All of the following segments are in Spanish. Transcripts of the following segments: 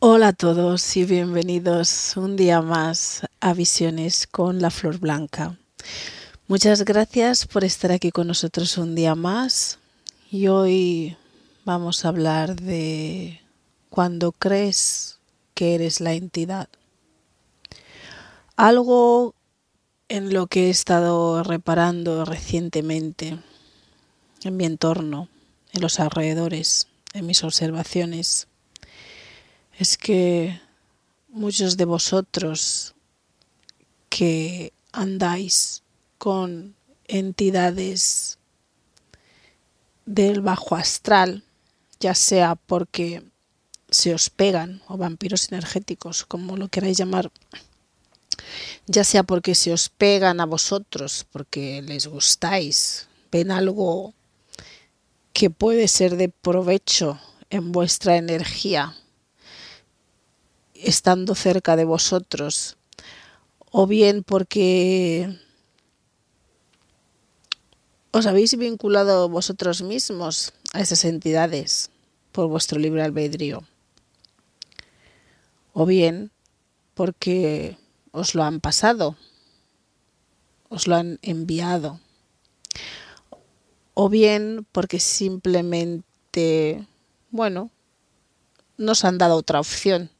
Hola a todos y bienvenidos un día más a Visiones con la Flor Blanca. Muchas gracias por estar aquí con nosotros un día más y hoy vamos a hablar de cuando crees que eres la entidad. Algo en lo que he estado reparando recientemente en mi entorno, en los alrededores, en mis observaciones es que muchos de vosotros que andáis con entidades del bajo astral, ya sea porque se os pegan o vampiros energéticos, como lo queráis llamar, ya sea porque se os pegan a vosotros, porque les gustáis, ven algo que puede ser de provecho en vuestra energía estando cerca de vosotros, o bien porque os habéis vinculado vosotros mismos a esas entidades por vuestro libre albedrío, o bien porque os lo han pasado, os lo han enviado, o bien porque simplemente, bueno, nos han dado otra opción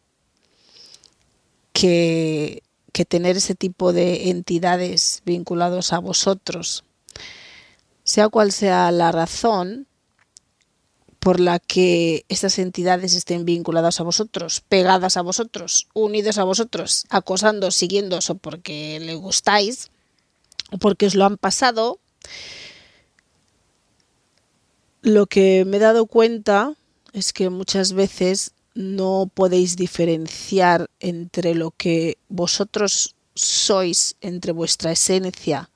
que, tener ese tipo de entidades vinculados a vosotros. Sea cual sea la razón por la que estas entidades estén vinculadas a vosotros, pegadas a vosotros, unidos a vosotros, acosando, siguiendo o porque le gustáis, o porque os lo han pasado, lo que me he dado cuenta es que muchas veces no podéis diferenciar entre lo que vosotros sois, entre vuestra esencia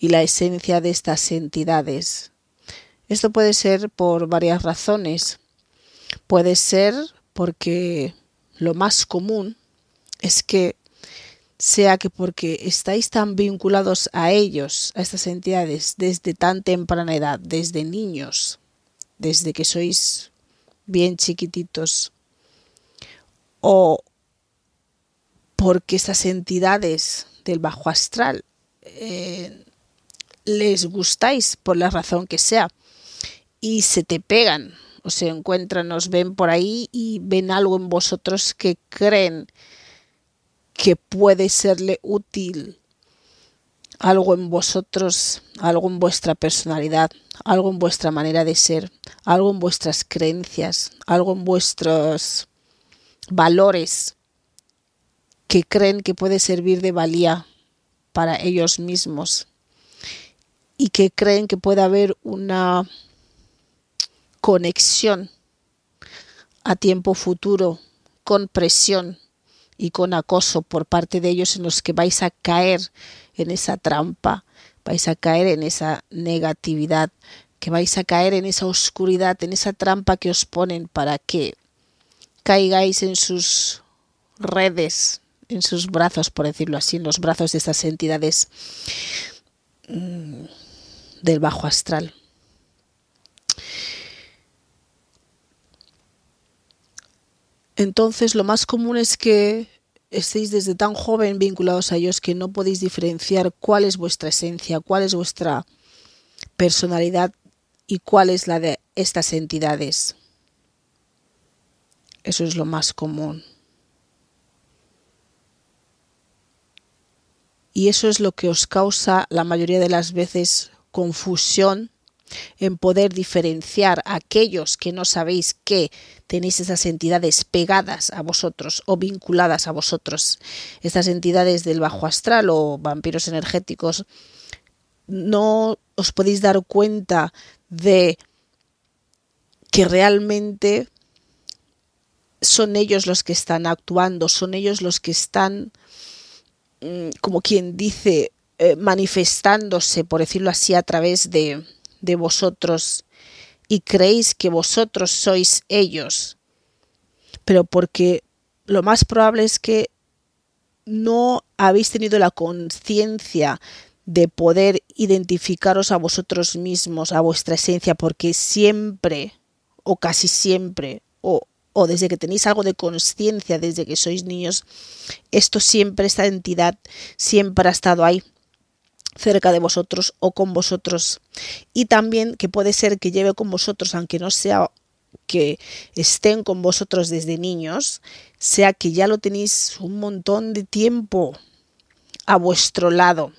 y la esencia de estas entidades. Esto puede ser por varias razones. Puede ser porque lo más común es que sea que porque estáis tan vinculados a ellos, a estas entidades, desde tan temprana edad, desde niños, desde que sois bien chiquititos, o porque esas entidades del bajo astral eh, les gustáis por la razón que sea y se te pegan o se encuentran, os ven por ahí y ven algo en vosotros que creen que puede serle útil algo en vosotros, algo en vuestra personalidad, algo en vuestra manera de ser, algo en vuestras creencias, algo en vuestros valores que creen que puede servir de valía para ellos mismos y que creen que puede haber una conexión a tiempo futuro con presión y con acoso por parte de ellos en los que vais a caer en esa trampa, vais a caer en esa negatividad, que vais a caer en esa oscuridad, en esa trampa que os ponen para que caigáis en sus redes, en sus brazos, por decirlo así, en los brazos de esas entidades mm, del bajo astral. Entonces, lo más común es que estéis desde tan joven vinculados a ellos que no podéis diferenciar cuál es vuestra esencia, cuál es vuestra personalidad y cuál es la de estas entidades. Eso es lo más común. Y eso es lo que os causa la mayoría de las veces confusión en poder diferenciar a aquellos que no sabéis que tenéis esas entidades pegadas a vosotros o vinculadas a vosotros, estas entidades del bajo astral o vampiros energéticos, no os podéis dar cuenta de que realmente son ellos los que están actuando, son ellos los que están, mm, como quien dice, eh, manifestándose, por decirlo así, a través de, de vosotros. Y creéis que vosotros sois ellos, pero porque lo más probable es que no habéis tenido la conciencia de poder identificaros a vosotros mismos, a vuestra esencia, porque siempre, o casi siempre, o o desde que tenéis algo de conciencia, desde que sois niños, esto siempre, esta entidad siempre ha estado ahí cerca de vosotros o con vosotros. Y también que puede ser que lleve con vosotros, aunque no sea que estén con vosotros desde niños, sea que ya lo tenéis un montón de tiempo a vuestro lado,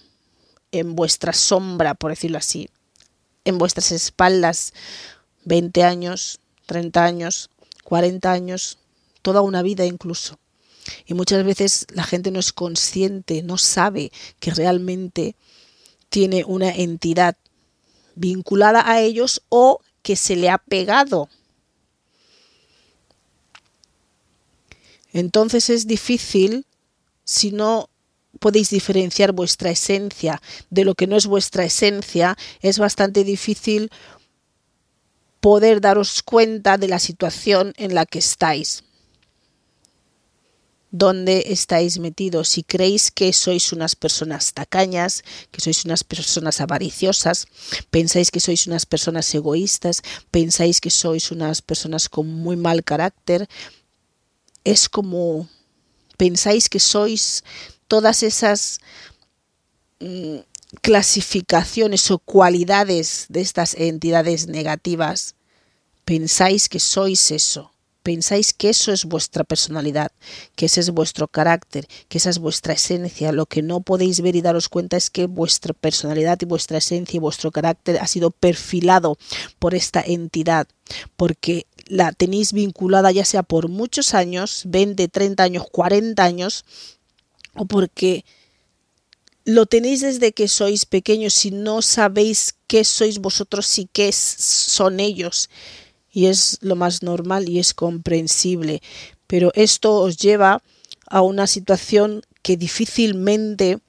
en vuestra sombra, por decirlo así, en vuestras espaldas, 20 años, 30 años, 40 años, toda una vida incluso. Y muchas veces la gente no es consciente, no sabe que realmente tiene una entidad vinculada a ellos o que se le ha pegado. Entonces es difícil si no podéis diferenciar vuestra esencia de lo que no es vuestra esencia, es bastante difícil poder daros cuenta de la situación en la que estáis. ¿Dónde estáis metidos? Si creéis que sois unas personas tacañas, que sois unas personas avariciosas, pensáis que sois unas personas egoístas, pensáis que sois unas personas con muy mal carácter, es como pensáis que sois todas esas mm, clasificaciones o cualidades de estas entidades negativas, pensáis que sois eso, pensáis que eso es vuestra personalidad, que ese es vuestro carácter, que esa es vuestra esencia, lo que no podéis ver y daros cuenta es que vuestra personalidad y vuestra esencia y vuestro carácter ha sido perfilado por esta entidad, porque la tenéis vinculada ya sea por muchos años, 20, 30 años, 40 años, o porque lo tenéis desde que sois pequeños y no sabéis qué sois vosotros y qué son ellos. Y es lo más normal y es comprensible. Pero esto os lleva a una situación que difícilmente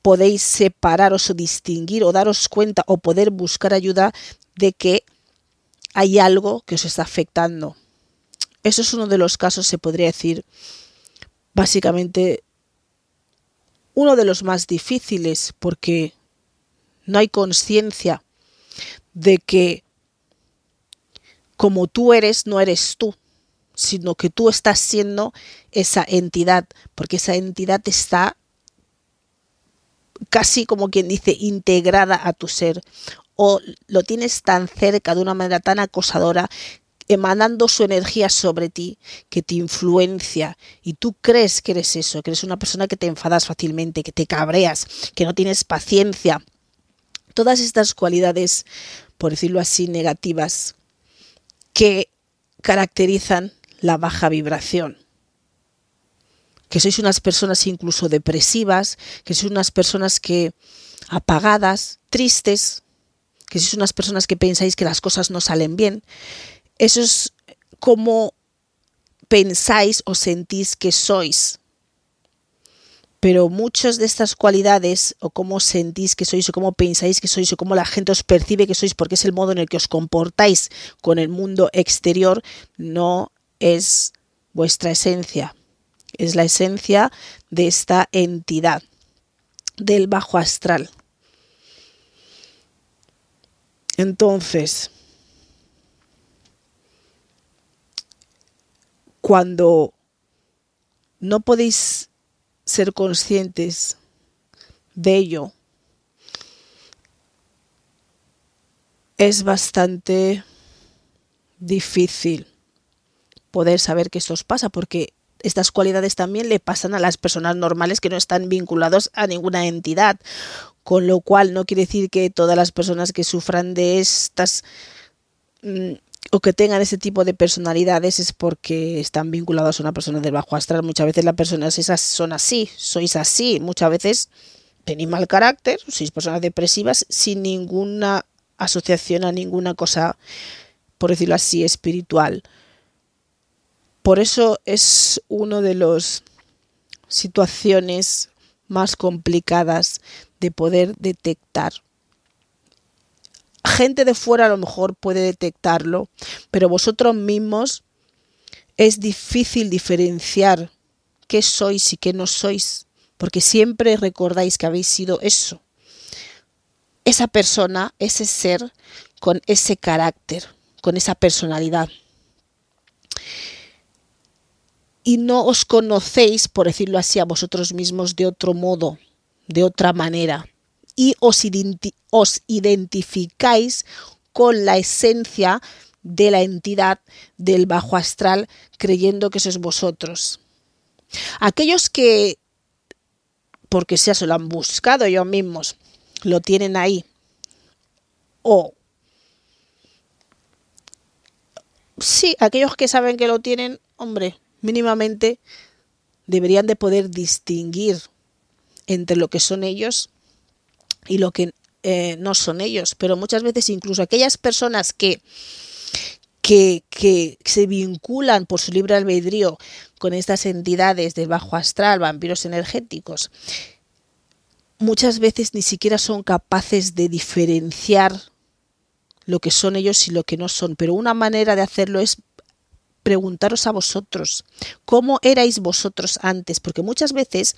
podéis separaros o distinguir o daros cuenta o poder buscar ayuda de que hay algo que os está afectando. Eso es uno de los casos, se podría decir, básicamente uno de los más difíciles porque no hay conciencia de que como tú eres, no eres tú, sino que tú estás siendo esa entidad, porque esa entidad está casi como quien dice integrada a tu ser o lo tienes tan cerca de una manera tan acosadora emanando su energía sobre ti, que te influencia y tú crees que eres eso, que eres una persona que te enfadas fácilmente, que te cabreas, que no tienes paciencia. Todas estas cualidades, por decirlo así, negativas, que caracterizan la baja vibración. Que sois unas personas incluso depresivas, que sois unas personas que apagadas, tristes, que sois unas personas que pensáis que las cosas no salen bien, eso es como pensáis o sentís que sois. Pero muchas de estas cualidades, o cómo sentís que sois, o cómo pensáis que sois, o cómo la gente os percibe que sois, porque es el modo en el que os comportáis con el mundo exterior, no es vuestra esencia. Es la esencia de esta entidad, del bajo astral. Entonces, cuando no podéis ser conscientes de ello, es bastante difícil poder saber que esto os pasa, porque estas cualidades también le pasan a las personas normales que no están vinculados a ninguna entidad, con lo cual no quiere decir que todas las personas que sufran de estas mm, o que tengan ese tipo de personalidades es porque están vinculados a una persona del bajo astral. Muchas veces las personas esas son así, sois así. Muchas veces tenéis mal carácter, sois personas depresivas sin ninguna asociación a ninguna cosa, por decirlo así, espiritual. Por eso es una de las situaciones más complicadas de poder detectar gente de fuera a lo mejor puede detectarlo, pero vosotros mismos es difícil diferenciar qué sois y qué no sois, porque siempre recordáis que habéis sido eso, esa persona, ese ser con ese carácter, con esa personalidad. y no os conocéis, por decirlo así, a vosotros mismos de otro modo, de otra manera, y os, identificáis con la esencia de la entidad del bajo astral, creyendo que sois vosotros. Aquellos que, porque sea se lo han buscado ellos mismos, lo tienen ahí, o sí, aquellos que saben que lo tienen, hombre, mínimamente deberían de poder distinguir entre lo que son ellos y lo que eh, no son ellos. Pero muchas veces incluso aquellas personas que, que, que, se vinculan por su libre albedrío con estas entidades del bajo astral, vampiros energéticos, muchas veces ni siquiera son capaces de diferenciar lo que son ellos y lo que no son. Pero una manera de hacerlo es preguntaros a vosotros, ¿cómo erais vosotros antes? Porque muchas veces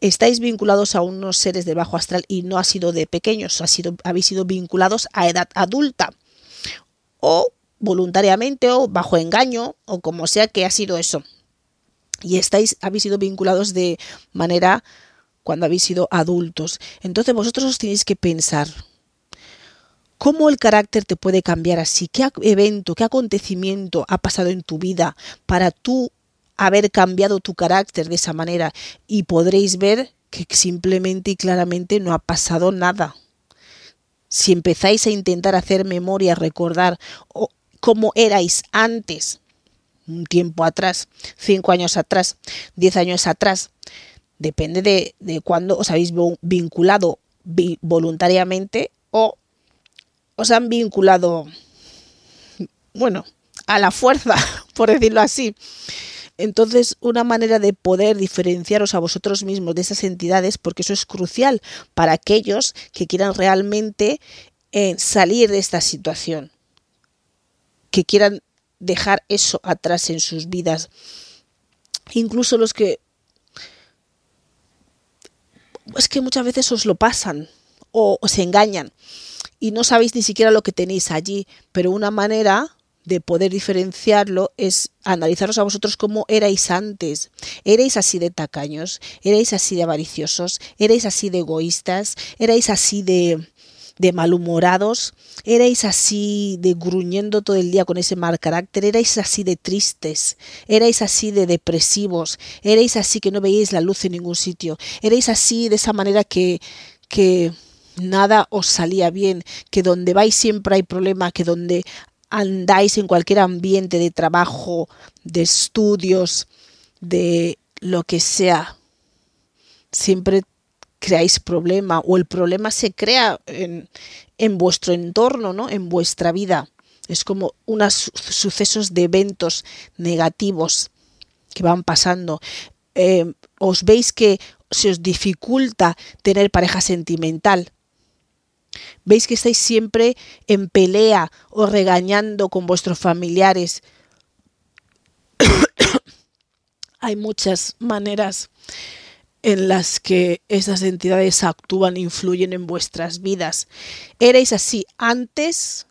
estáis vinculados a unos seres de bajo astral y no ha sido de pequeños, ha sido, habéis sido vinculados a edad adulta o voluntariamente o bajo engaño o como sea que ha sido eso. Y estáis, habéis sido vinculados de manera cuando habéis sido adultos. Entonces vosotros os tenéis que pensar, ¿Cómo el carácter te puede cambiar así? ¿Qué evento, qué acontecimiento ha pasado en tu vida para tú haber cambiado tu carácter de esa manera? Y podréis ver que simplemente y claramente no ha pasado nada. Si empezáis a intentar hacer memoria, recordar cómo erais antes, un tiempo atrás, cinco años atrás, diez años atrás, depende de, de cuándo os habéis vinculado voluntariamente o os han vinculado, bueno, a la fuerza, por decirlo así. Entonces, una manera de poder diferenciaros a vosotros mismos de esas entidades, porque eso es crucial para aquellos que quieran realmente eh, salir de esta situación, que quieran dejar eso atrás en sus vidas. Incluso los que... Es que muchas veces os lo pasan o os engañan y no sabéis ni siquiera lo que tenéis allí, pero una manera de poder diferenciarlo es analizaros a vosotros como erais antes. ¿Erais así de tacaños? ¿Erais así de avariciosos? ¿Erais así de egoístas? ¿Erais así de, de malhumorados? ¿Erais así de gruñendo todo el día con ese mal carácter? ¿Erais así de tristes? ¿Erais así de depresivos? ¿Erais así que no veíais la luz en ningún sitio? ¿Erais así de esa manera que, que nada os salía bien, que donde vais siempre hay problema, que donde andáis en cualquier ambiente de trabajo, de estudios, de lo que sea, siempre creáis problema o el problema se crea en, en vuestro entorno, ¿no? En vuestra vida. Es como unos sucesos de eventos negativos que van pasando. Eh, os veis que se os dificulta tener pareja sentimental Veis que estáis siempre en pelea o regañando con vuestros familiares. Hay muchas maneras en las que esas entidades actúan e influyen en vuestras vidas. ¿Erais así antes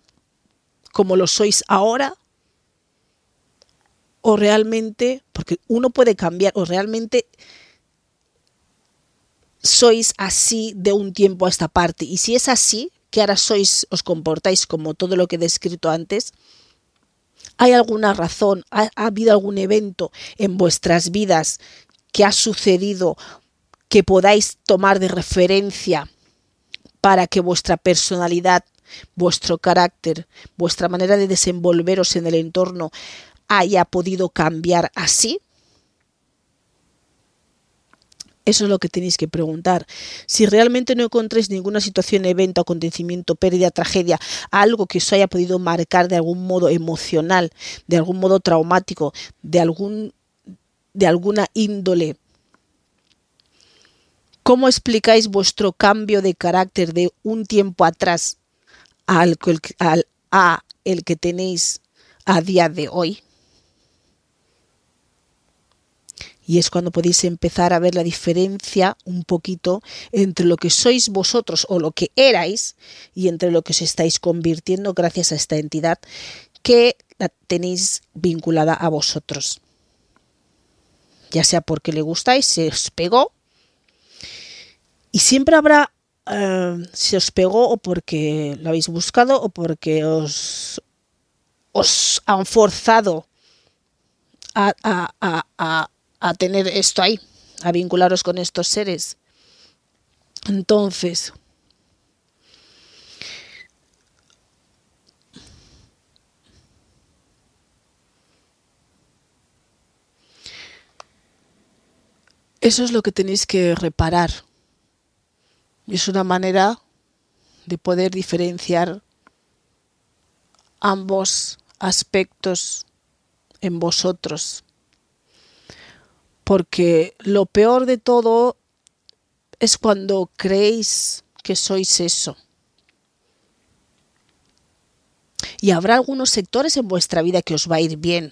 como lo sois ahora? ¿O realmente, porque uno puede cambiar, o realmente sois así de un tiempo a esta parte. Y si es así, que ahora sois, os comportáis como todo lo que he descrito antes, ¿hay alguna razón, ha, ha habido algún evento en vuestras vidas que ha sucedido que podáis tomar de referencia para que vuestra personalidad, vuestro carácter, vuestra manera de desenvolveros en el entorno haya podido cambiar así? Eso es lo que tenéis que preguntar. Si realmente no encontréis ninguna situación, evento, acontecimiento, pérdida, tragedia, algo que os haya podido marcar de algún modo emocional, de algún modo traumático, de algún de alguna índole. ¿Cómo explicáis vuestro cambio de carácter de un tiempo atrás al, al, a el que tenéis a día de hoy? Y es cuando podéis empezar a ver la diferencia un poquito entre lo que sois vosotros o lo que erais y entre lo que os estáis convirtiendo gracias a esta entidad que la tenéis vinculada a vosotros. ya sea porque le gustáis, se os pegó, y siempre habrá, eh, se os pegó o porque lo habéis buscado o porque os, os han forzado a, a tener esto ahí, a vincularos con estos seres. Entonces, Eso es lo que tenéis que reparar. Es una manera de poder diferenciar ambos aspectos en vosotros. Porque lo peor de todo es cuando creéis que sois eso. Y habrá algunos sectores en vuestra vida que os va a ir bien.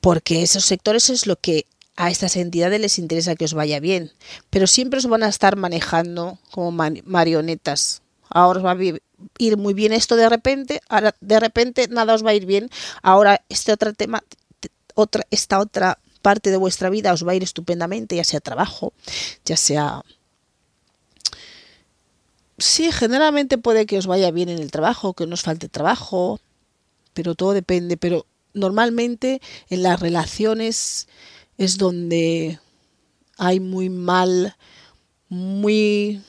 Porque esos sectores es lo que a estas entidades les interesa que os vaya bien, pero siempre os van a estar manejando como marionetas. Ahora os va a ir muy bien esto de repente, ahora de repente nada os va a ir bien, ahora este otro tema, otra, esta otra parte de vuestra vida os va a ir estupendamente, ya sea trabajo, ya sea... Sí, generalmente puede que os vaya bien en el trabajo, que no os falte trabajo, pero todo depende, pero normalmente en las relaciones es donde hay muy mal, muy...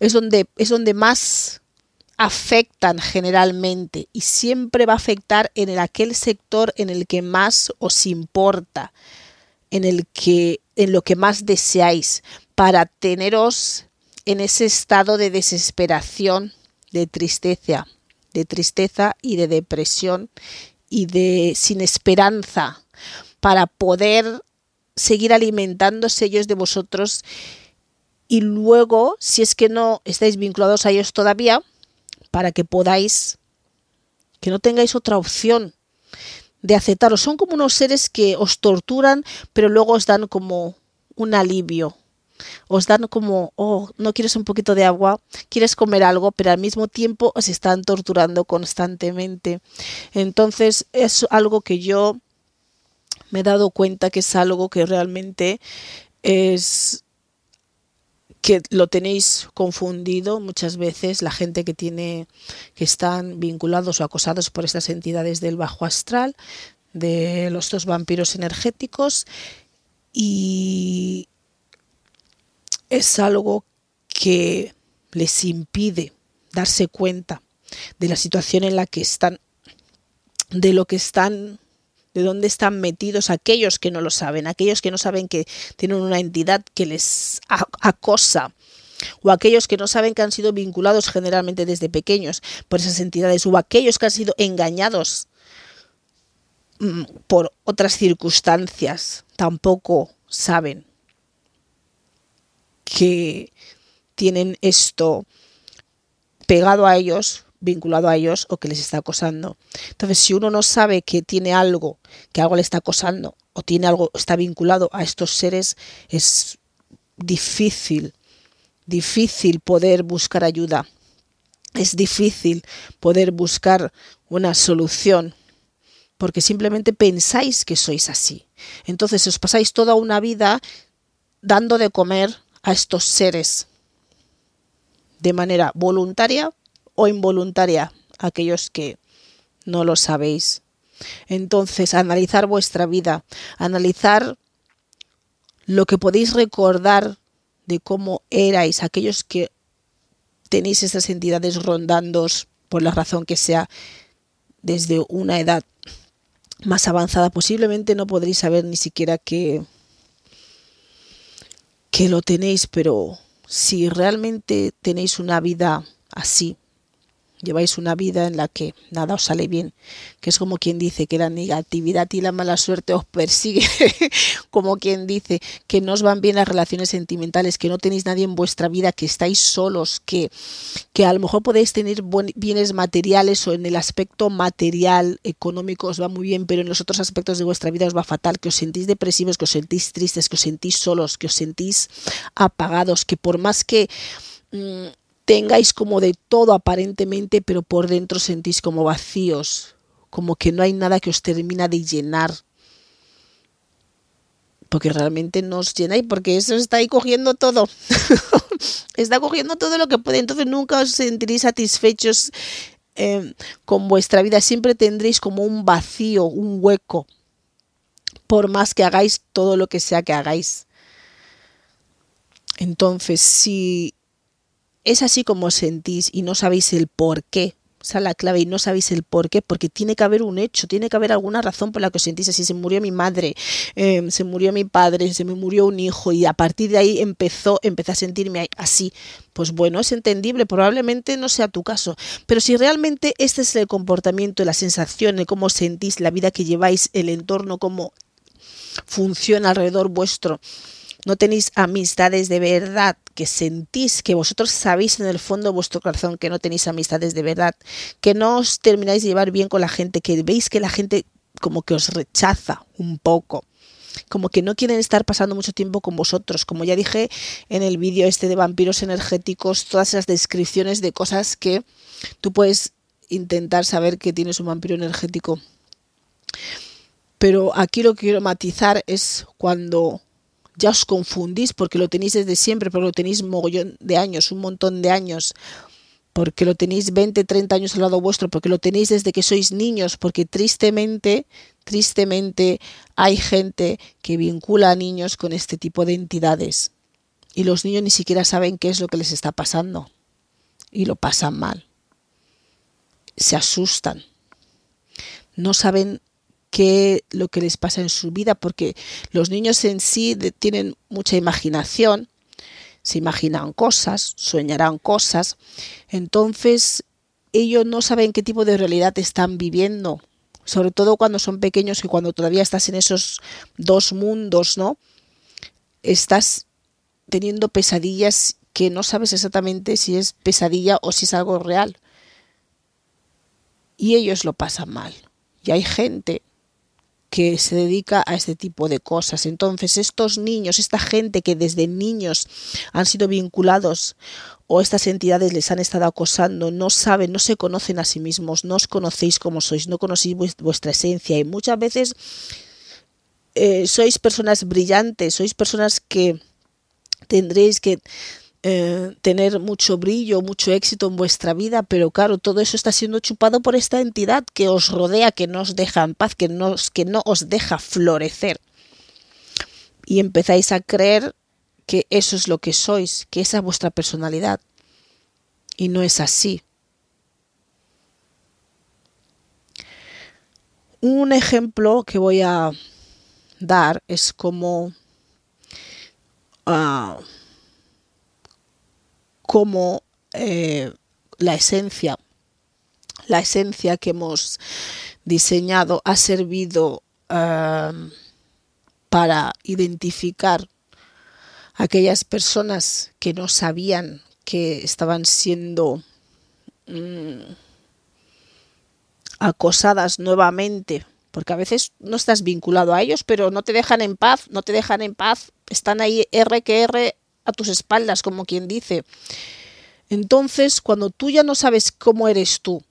Es donde, es donde más afectan generalmente y siempre va a afectar en el, aquel sector en el que más os importa, en el que en lo que más deseáis para teneros en ese estado de desesperación, de tristeza, de tristeza y de depresión y de sin esperanza, para poder seguir alimentándose ellos de vosotros. Y luego, si es que no estáis vinculados a ellos todavía, para que podáis, que no tengáis otra opción de aceptaros. Son como unos seres que os torturan, pero luego os dan como un alivio. Os dan como, oh, no quieres un poquito de agua, quieres comer algo, pero al mismo tiempo os están torturando constantemente. Entonces es algo que yo me he dado cuenta que es algo que realmente es que lo tenéis confundido muchas veces la gente que tiene que están vinculados o acosados por estas entidades del bajo astral de los dos vampiros energéticos y es algo que les impide darse cuenta de la situación en la que están de lo que están de dónde están metidos aquellos que no lo saben, aquellos que no saben que tienen una entidad que les acosa o aquellos que no saben que han sido vinculados generalmente desde pequeños por esas entidades o aquellos que han sido engañados mm, por otras circunstancias, tampoco saben que tienen esto pegado a ellos vinculado a ellos o que les está acosando. Entonces, si uno no sabe que tiene algo, que algo le está acosando o tiene algo, está vinculado a estos seres, es difícil, difícil poder buscar ayuda. Es difícil poder buscar una solución porque simplemente pensáis que sois así. Entonces os pasáis toda una vida dando de comer a estos seres de manera voluntaria o involuntaria, aquellos que no lo sabéis. Entonces, analizar vuestra vida, analizar lo que podéis recordar de cómo erais, aquellos que tenéis estas entidades rondándoos por la razón que sea desde una edad más avanzada, posiblemente no podréis saber ni siquiera que, que lo tenéis, pero si realmente tenéis una vida así, lleváis una vida en la que nada os sale bien, que es como quien dice que la negatividad y la mala suerte os persigue, como quien dice que no os van bien las relaciones sentimentales, que no tenéis nadie en vuestra vida, que estáis solos, que, que a lo mejor podéis tener bienes materiales o en el aspecto material, económico os va muy bien, pero en los otros aspectos de vuestra vida os va fatal, que os sentís depresivos, que os sentís tristes, que os sentís solos, que os sentís apagados, que por más que... Tengáis como de todo aparentemente, pero por dentro sentís como vacíos, como que no hay nada que os termina de llenar, porque realmente nos llena y porque eso está ahí cogiendo todo. está cogiendo todo lo que puede. Entonces nunca os sentiréis satisfechos eh, con vuestra vida. Siempre tendréis como un vacío, un hueco. Por más que hagáis todo lo que sea que hagáis. Entonces, si es así como sentís y no sabéis el por qué, esa es la clave y no sabéis el por qué, porque tiene que haber un hecho, tiene que haber alguna razón por la que os sentís así. Se murió mi madre, em, se murió mi padre, se me murió un hijo y a partir de ahí empezó, empecé a sentirme así. Pues bueno, es entendible, probablemente no sea tu caso, pero si realmente este es el comportamiento, la sensación, el cómo sentís, la vida que lleváis, el entorno, cómo funciona alrededor vuestro, no tenéis amistades de verdad, que sentís, que vosotros sabéis en el fondo de vuestro corazón que no tenéis amistades de verdad, que no os termináis de llevar bien con la gente, que veis que la gente como que os rechaza un poco como que no quieren estar pasando mucho tiempo con vosotros. Como ya dije en el vídeo este de vampiros energéticos, todas esas descripciones de cosas que tú puedes intentar saber que tienes un vampiro energético. Pero aquí lo que quiero matizar es cuando ya os confundís porque lo tenéis desde siempre, pero lo tenéis mogollón de años, un montón de años, porque lo tenéis 20, 30 años al lado vuestro, porque lo tenéis desde que sois niños, porque tristemente, tristemente hay gente que vincula a niños con este tipo de entidades y los niños ni siquiera saben qué es lo que les está pasando y lo pasan mal. Se asustan. No saben qué lo que les pasa en su vida, porque los niños en sí tienen mucha imaginación, se imaginan cosas, soñarán cosas, entonces ellos no saben qué tipo de realidad están viviendo, sobre todo cuando son pequeños y cuando todavía estás en esos dos mundos, ¿no? Estás teniendo pesadillas que no sabes exactamente si es pesadilla o si es algo real. Y ellos lo pasan mal. Y hay gente que se dedica a este tipo de cosas. Entonces, estos niños, esta gente que desde niños han sido vinculados o estas entidades les han estado acosando, no saben, no se conocen a sí mismos, no os conocéis como sois, no conocéis vuestra esencia y muchas veces eh, sois personas brillantes, sois personas que tendréis que eh, tener mucho brillo, mucho éxito en vuestra vida, pero claro, todo eso está siendo chupado por esta entidad que os rodea, que no os deja en paz, que no, que no os deja florecer. Y empezáis a creer que eso es lo que sois, que esa es vuestra personalidad. Y no es así. Un ejemplo que voy a dar es como ah, como eh, la esencia, la esencia que hemos diseñado ha servido para identificar aquellas personas que no sabían que estaban siendo mm, acosadas nuevamente, porque a veces no estás vinculado a ellos, pero no te dejan en paz, no te dejan en paz, están ahí R que R a tus espaldas, como quien dice. Entonces, cuando tú ya no sabes cómo eres tú,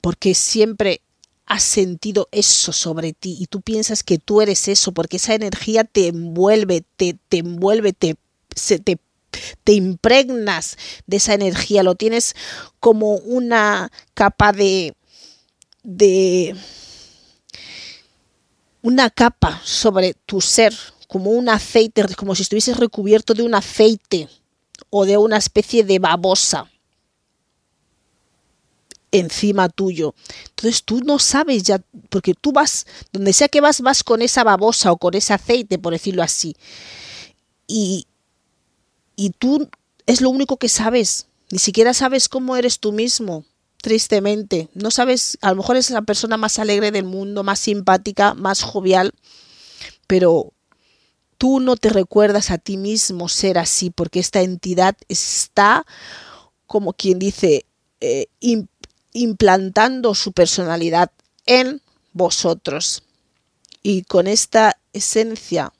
porque siempre has sentido eso sobre ti y tú piensas que tú eres eso, porque esa energía te envuelve, te, te envuelve, te, se, te, te impregnas de esa energía, lo tienes como una capa de, de una capa sobre tu ser, como un aceite, como si estuvieses recubierto de un aceite o de una especie de babosa encima tuyo. Entonces tú no sabes ya, porque tú vas, donde sea que vas, vas con esa babosa o con ese aceite, por decirlo así. Y, y tú es lo único que sabes, ni siquiera sabes cómo eres tú mismo, tristemente. No sabes, a lo mejor es la persona más alegre del mundo, más simpática, más jovial, pero tú no te recuerdas a ti mismo ser así, porque esta entidad está, como quien dice, eh, implantando su personalidad en vosotros. Y con esta esencia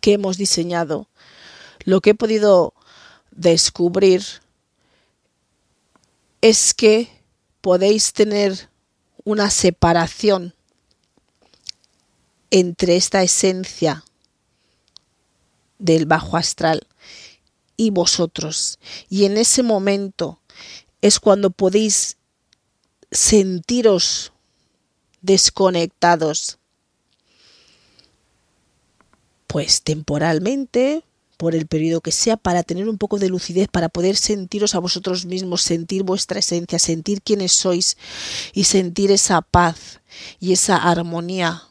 que hemos diseñado, lo que he podido descubrir es que podéis tener una separación entre esta esencia del bajo astral y vosotros. Y en ese momento es cuando podéis sentiros desconectados, pues temporalmente, por el periodo que sea, para tener un poco de lucidez, para poder sentiros a vosotros mismos, sentir vuestra esencia, sentir quiénes sois y sentir esa paz y esa armonía.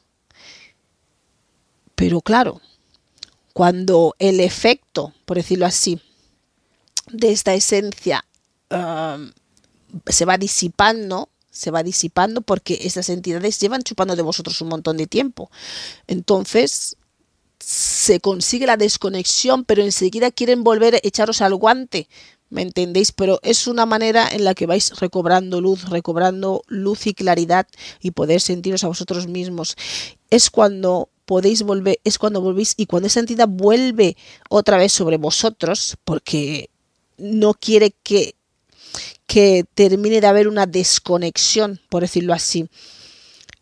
Pero claro, cuando el efecto, por decirlo así, de esta esencia um, se va disipando, se va disipando porque esas entidades llevan chupando de vosotros un montón de tiempo. Entonces, se consigue la desconexión, pero enseguida quieren volver a echaros al guante. ¿Me entendéis? Pero es una manera en la que vais recobrando luz, recobrando luz y claridad y poder sentiros a vosotros mismos. Es cuando podéis volver, es cuando volvéis y cuando esa entidad vuelve otra vez sobre vosotros, porque no quiere que, que termine de haber una desconexión, por decirlo así.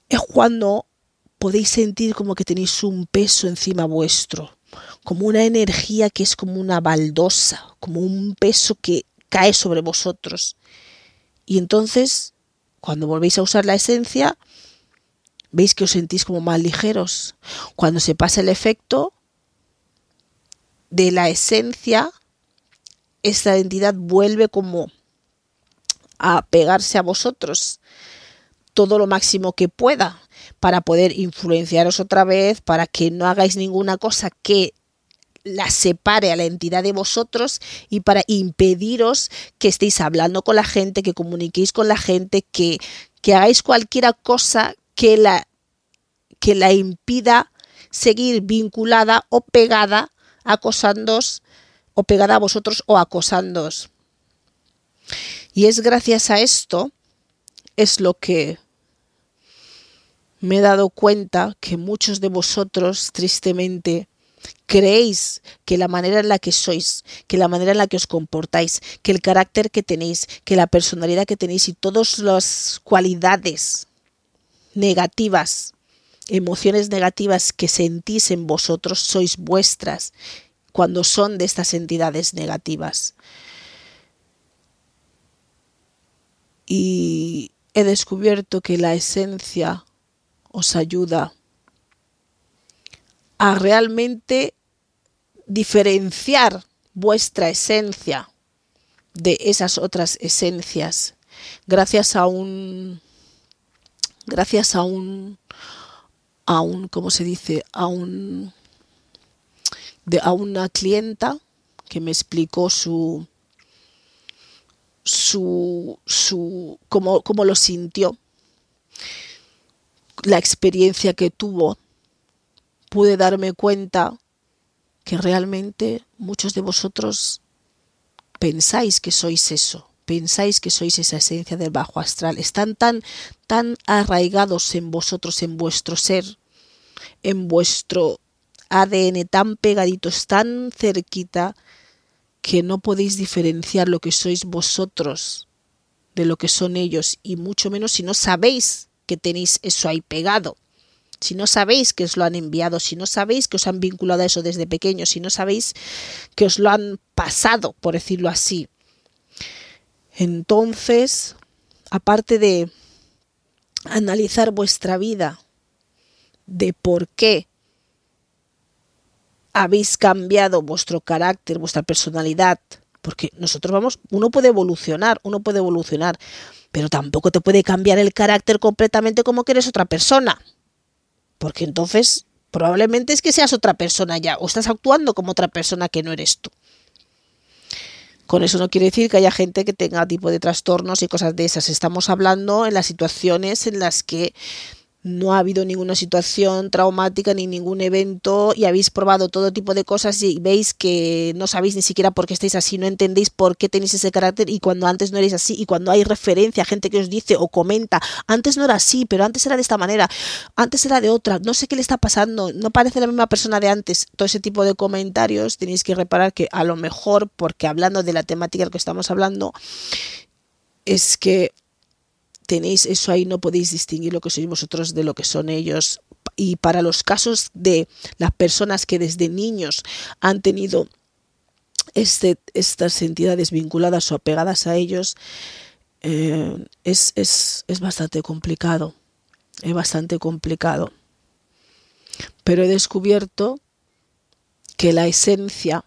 Es cuando podéis sentir como que tenéis un peso encima vuestro, como una energía que es como una baldosa, como un peso que cae sobre vosotros. Y entonces, cuando volvéis a usar la esencia, veis que os sentís como más ligeros. Cuando se pasa el efecto de la esencia, esta entidad vuelve como a pegarse a vosotros todo lo máximo que pueda para poder influenciaros otra vez, para que no hagáis ninguna cosa que la separe a la entidad de vosotros y para impediros que estéis hablando con la gente, que comuniquéis con la gente, que, que hagáis cualquier cosa que la, que la impida seguir vinculada o pegada, acosándoos o pegada a vosotros o acosándoos. Y es gracias a esto, es lo que me he dado cuenta que muchos de vosotros, tristemente, creéis que la manera en la que sois, que la manera en la que os comportáis, que el carácter que tenéis, que la personalidad que tenéis y todas las cualidades negativas, emociones negativas que sentís en vosotros, sois vuestras cuando son de estas entidades negativas. Y he descubierto que la esencia os ayuda a realmente diferenciar vuestra esencia de esas otras esencias gracias a un gracias a un a un cómo se dice a un de, a una clienta que me explicó su su su cómo, cómo lo sintió la experiencia que tuvo, pude darme cuenta que realmente muchos de vosotros pensáis que sois eso, pensáis que sois esa esencia del bajo astral, están tan tan arraigados en vosotros, en vuestro ser, en vuestro ADN tan pegaditos, tan cerquita, que no podéis diferenciar lo que sois vosotros de lo que son ellos, y mucho menos si no sabéis que tenéis eso ahí pegado. Si no sabéis que os lo han enviado, si no sabéis que os han vinculado a eso desde pequeño, si no sabéis que os lo han pasado, por decirlo así. Entonces, aparte de analizar vuestra vida, de por qué habéis cambiado vuestro carácter, vuestra personalidad, porque nosotros vamos, uno puede evolucionar, uno puede evolucionar, pero tampoco te puede cambiar el carácter completamente como que eres otra persona. Porque entonces probablemente es que seas otra persona ya, o estás actuando como otra persona que no eres tú. Con eso no quiere decir que haya gente que tenga tipo de trastornos y cosas de esas. Estamos hablando en las situaciones en las que no ha habido ninguna situación traumática ni ningún evento y habéis probado todo tipo de cosas y veis que no sabéis ni siquiera por qué estáis así, no entendéis por qué tenéis ese carácter y cuando antes no erais así y cuando hay referencia, gente que os dice o comenta, antes no era así, pero antes era de esta manera, antes era de otra, no sé qué le está pasando, no parece la misma persona de antes, todo ese tipo de comentarios tenéis que reparar que a lo mejor, porque hablando de la temática que estamos hablando, es que tenéis eso ahí, no podéis distinguir lo que sois vosotros de lo que son ellos. y para los casos de las personas que desde niños han tenido este, estas entidades vinculadas o apegadas a ellos, eh, es, es, es bastante complicado. Es bastante complicado. Pero he descubierto que la esencia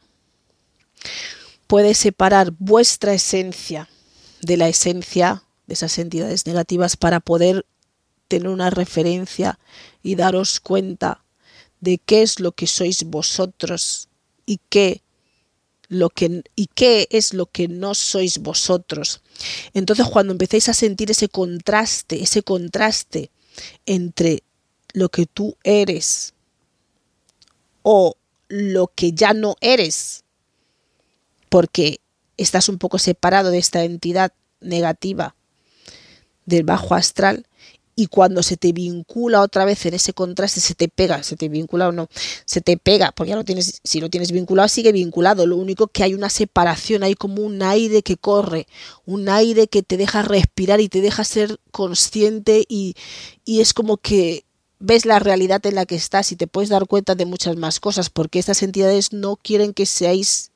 puede separar vuestra esencia de la esencia de esas entidades negativas para poder tener una referencia y daros cuenta de qué es lo que sois vosotros y qué lo que y qué es lo que no sois vosotros. Entonces, cuando empecéis a sentir ese contraste, ese contraste entre lo que tú eres o lo que ya no eres, porque estás un poco separado de esta entidad negativa del bajo astral y cuando se te vincula otra vez en ese contraste, se te pega, se te vincula o no, se te pega, porque ya lo tienes, si lo tienes vinculado, sigue vinculado. Lo único que hay una separación, hay como un aire que corre, un aire que te deja respirar y te deja ser consciente y, y es como que ves la realidad en la que estás y te puedes dar cuenta de muchas más cosas, porque estas entidades no quieren que seáis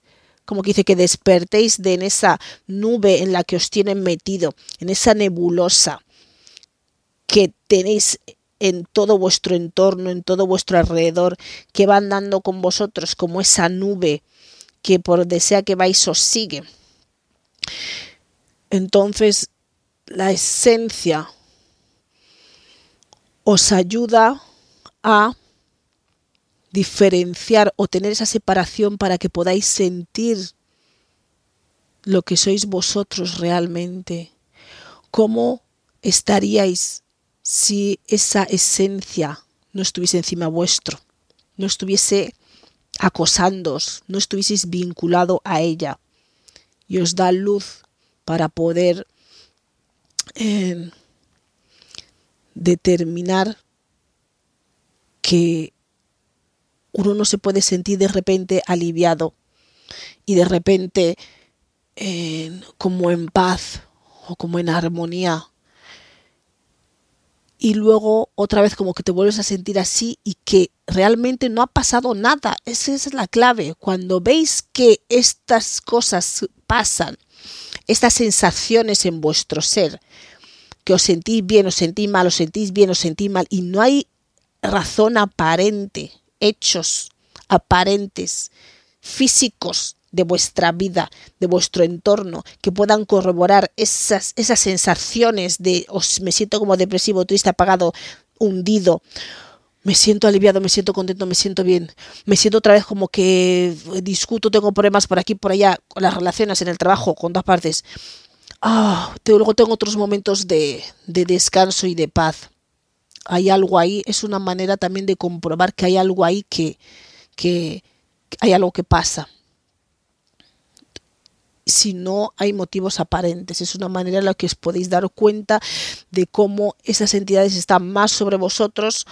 como que dice que despertéis de en esa nube en la que os tienen metido, en esa nebulosa que tenéis en todo vuestro entorno, en todo vuestro alrededor, que van dando con vosotros como esa nube que por desea que vais os sigue. Entonces, la esencia os ayuda a diferenciar o tener esa separación para que podáis sentir lo que sois vosotros realmente. ¿Cómo estaríais si esa esencia no estuviese encima vuestro, no estuviese acosándoos, no estuvieseis vinculado a ella y os da luz para poder eh, determinar que uno no se puede sentir de repente aliviado y de repente eh, como en paz o como en armonía y luego otra vez como que te vuelves a sentir así y que realmente no ha pasado nada. Esa es la clave. Cuando veis que estas cosas pasan, estas sensaciones en vuestro ser, que os sentís bien, os sentís mal, os sentís bien, os sentís mal, y no hay razón aparente, hechos aparentes, físicos de vuestra vida, de vuestro entorno, que puedan corroborar esas, esas sensaciones de os, me siento como depresivo, triste, apagado, hundido. Me siento aliviado, me siento contento, me siento bien. Me siento otra vez como que discuto, tengo problemas por aquí, por allá, con las relaciones en el trabajo, con todas partes. Ah, luego tengo otros momentos de, de descanso y de paz. Hay algo ahí, es una manera también de comprobar que hay algo ahí que, hay algo que pasa si no hay motivos aparentes. Es una manera en la que os podéis dar cuenta de cómo esas entidades están más sobre vosotros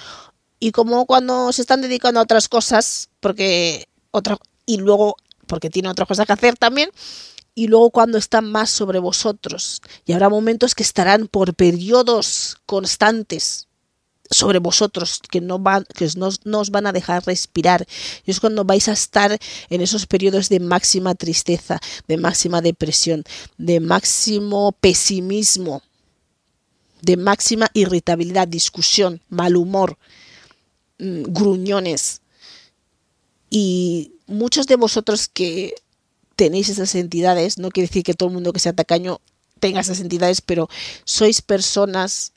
y cómo cuando se están dedicando a otras cosas, porque otra y luego porque tiene otra cosa que hacer también, y luego cuando están más sobre vosotros. Y habrá momentos que estarán por periodos constantes sobre vosotros, que no, que no, os van a dejar respirar. Y es cuando vais a estar en esos periodos de máxima tristeza, de máxima depresión, de máximo pesimismo, de máxima irritabilidad, discusión, mal humor, mm, gruñones. Y muchos de vosotros que tenéis esas entidades, no quiere decir que todo el mundo que sea tacaño tenga esas entidades, pero sois personas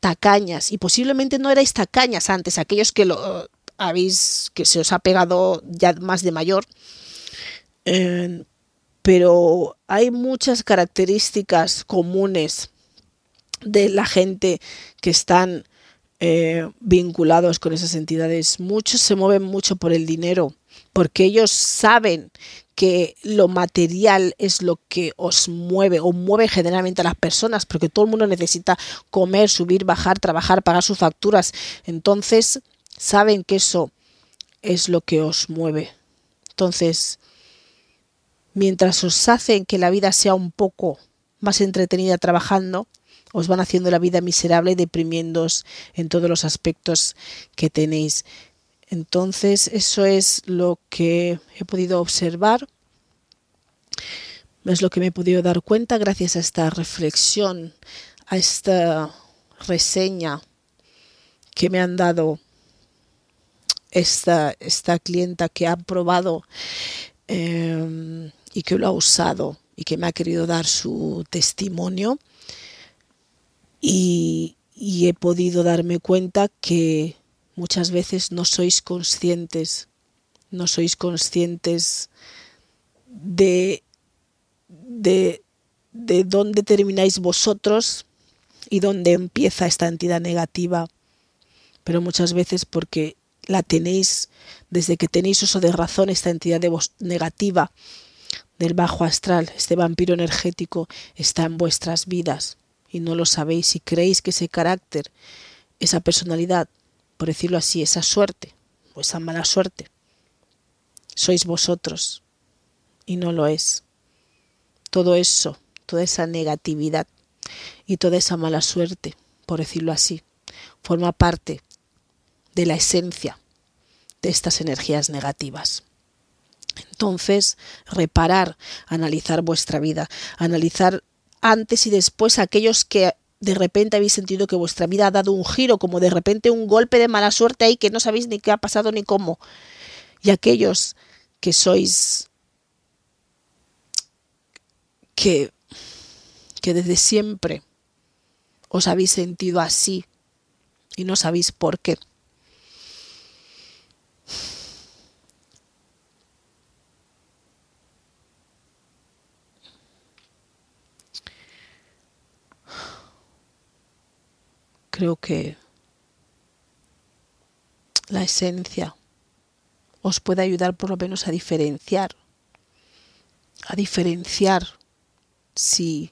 tacañas y posiblemente no erais tacañas antes, aquellos que lo habéis, que se os ha pegado ya más de mayor. Eh, pero hay muchas características comunes de la gente que están eh, vinculados con esas entidades. Muchos se mueven mucho por el dinero, porque ellos saben que lo material es lo que os mueve o mueve generalmente a las personas, porque todo el mundo necesita comer, subir, bajar, trabajar, pagar sus facturas. Entonces, saben que eso es lo que os mueve. Entonces, mientras os hacen que la vida sea un poco más entretenida trabajando, os van haciendo la vida miserable y deprimiéndoos en todos los aspectos que tenéis. Entonces, eso es lo que he podido observar, es lo que me he podido dar cuenta gracias a esta reflexión, a esta reseña que me han dado esta, esta clienta que ha probado eh, y que lo ha usado y que me ha querido dar su testimonio. Y, he podido darme cuenta que muchas veces no sois conscientes, no sois conscientes de, de, de dónde termináis vosotros y dónde empieza esta entidad negativa. Pero muchas veces porque la tenéis, desde que tenéis uso de razón, esta entidad negativa del bajo astral, este vampiro energético, está en vuestras vidas y no lo sabéis y creéis que ese carácter, esa personalidad, por decirlo así, esa suerte o esa mala suerte, sois vosotros y no lo es. Todo eso, toda esa negatividad y toda esa mala suerte, por decirlo así, forma parte de la esencia de estas energías negativas. Entonces, reparar, analizar vuestra vida, analizar antes y después aquellos que de repente habéis sentido que vuestra vida ha dado un giro, como de repente un golpe de mala suerte ahí que no sabéis ni qué ha pasado ni cómo. Y aquellos que sois que, que desde siempre os habéis sentido así y no sabéis por qué. Creo que la esencia os puede ayudar por lo menos a diferenciar, a diferenciar si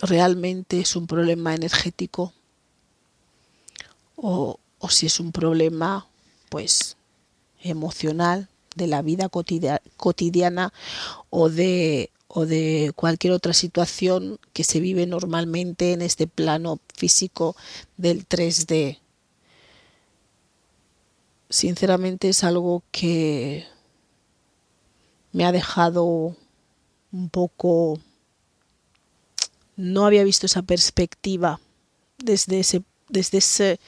realmente es un problema energético o, o si es un problema pues emocional de la vida cotidiana o de o de cualquier otra situación que se vive normalmente en este plano físico del 3D. Sinceramente es algo que me ha dejado un poco... No había visto esa perspectiva desde ese, desde ese,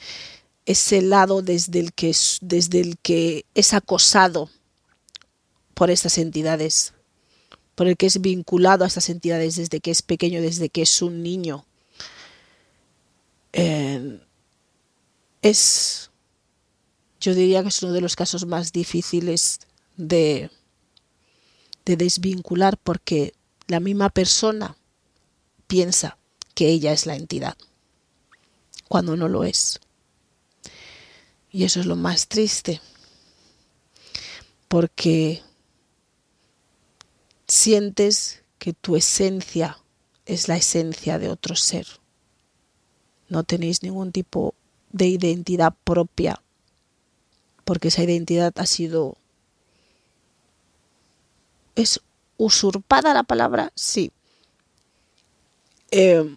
ese lado desde el, que, desde el que es acosado por estas entidades por el que es vinculado a estas entidades desde que es pequeño, desde que es un niño. Eh, es, yo diría que es uno de los casos más difíciles de, de desvincular porque la misma persona piensa que ella es la entidad, cuando no lo es. Y eso es lo más triste, porque sientes que tu esencia es la esencia de otro ser. No tenéis ningún tipo de identidad propia, porque esa identidad ha sido... ¿Es usurpada la palabra? Sí. Eh,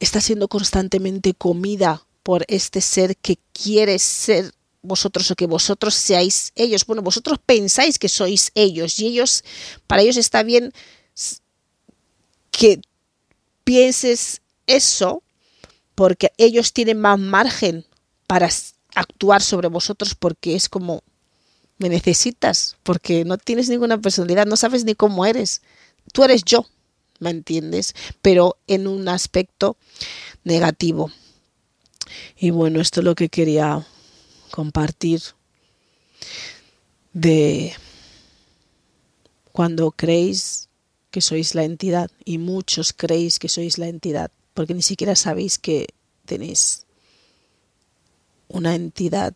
está siendo constantemente comida por este ser que quiere ser vosotros o que vosotros seáis ellos. Bueno, vosotros pensáis que sois ellos y ellos, para ellos está bien que pienses eso porque ellos tienen más margen para actuar sobre vosotros porque es como me necesitas porque no tienes ninguna personalidad, no sabes ni cómo eres. Tú eres yo, ¿me entiendes? Pero en un aspecto negativo. Y bueno, esto es lo que quería compartir de cuando creéis que sois la entidad y muchos creéis que sois la entidad porque ni siquiera sabéis que tenéis una entidad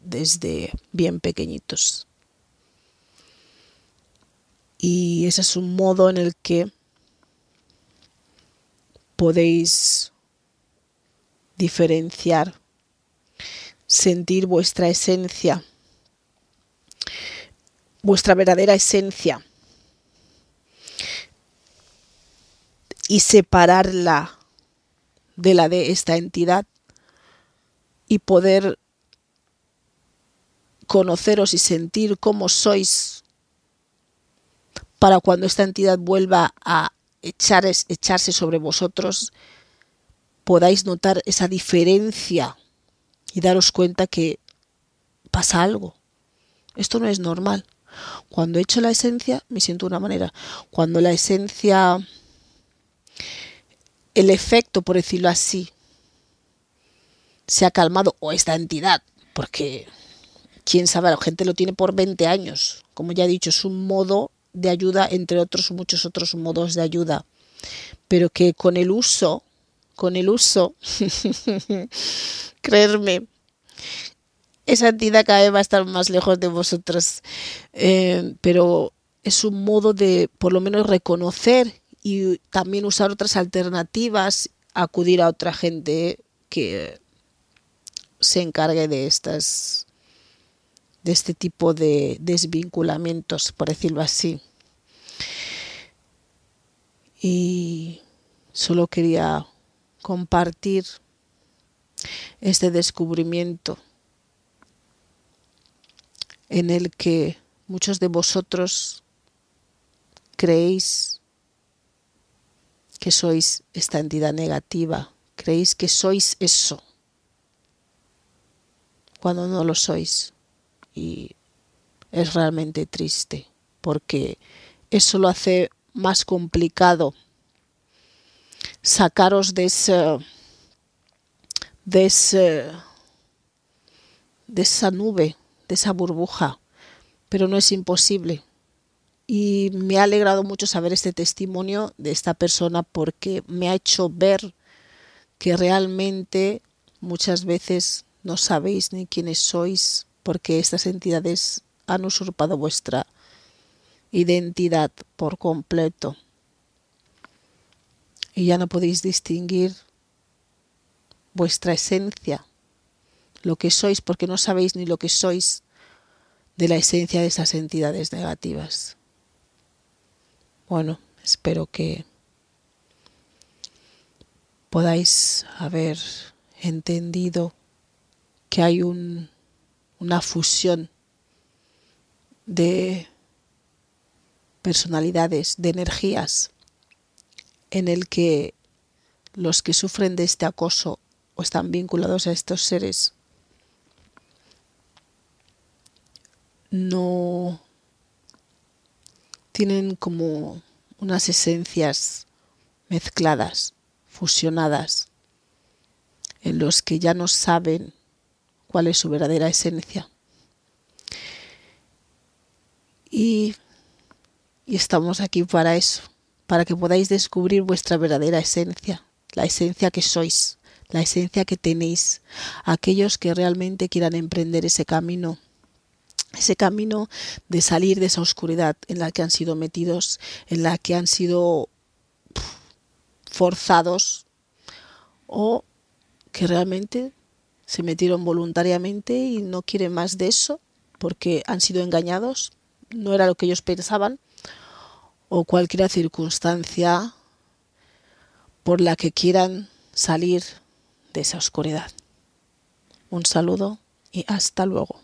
desde bien pequeñitos. Y ese es un modo en el que podéis diferenciar sentir vuestra esencia, vuestra verdadera esencia. y separarla de la de esta entidad y poder conoceros y sentir cómo sois para cuando esta entidad vuelva a echar, echarse sobre vosotros, podáis notar esa diferencia y daros cuenta que pasa algo. Esto no es normal. Cuando he hecho la esencia, me siento de una manera. Cuando la esencia, el efecto, por decirlo así, se ha calmado, o esta entidad, porque quién sabe, la gente lo tiene por 20 años. Como ya he dicho, es un modo de ayuda, entre otros muchos otros modos de ayuda. Pero que con el uso, con el uso, creerme, esa entidad cada vez va a estar más lejos de vosotros. Eh, pero es un modo de, por lo menos, reconocer y también usar otras alternativas, acudir a otra gente que se encargue de estas de este tipo de desvinculamientos, por decirlo así. Y solo quería compartir este descubrimiento en el que muchos de vosotros creéis que sois esta entidad negativa, creéis que sois eso cuando no lo sois. Y es realmente triste porque eso lo hace más complicado sacaros de ese, de ese, de esa nube, de esa burbuja, pero no es imposible. Y me ha alegrado mucho saber este testimonio de esta persona porque me ha hecho ver que realmente muchas veces no sabéis ni quiénes sois porque estas entidades han usurpado vuestra identidad por completo y ya no podéis distinguir vuestra esencia, lo que sois, porque no sabéis ni lo que sois de la esencia de esas entidades negativas. Bueno, espero que podáis haber entendido que hay un, una fusión de personalidades, de energías, en el que los que sufren de este acoso o están vinculados a estos seres no tienen como unas esencias mezcladas, fusionadas, en los que ya no saben cuál es su verdadera esencia. Y, y, estamos aquí para eso, para que podáis descubrir vuestra verdadera esencia, la esencia que sois, la esencia que tenéis, aquellos que realmente quieran emprender ese camino, ese camino de salir de esa oscuridad en la que han sido metidos, en la que han sido forzados o que realmente se metieron voluntariamente y no quieren más de eso porque han sido engañados, no era lo que ellos pensaban, o cualquier circunstancia por la que quieran salir de esa oscuridad. Un saludo y hasta luego.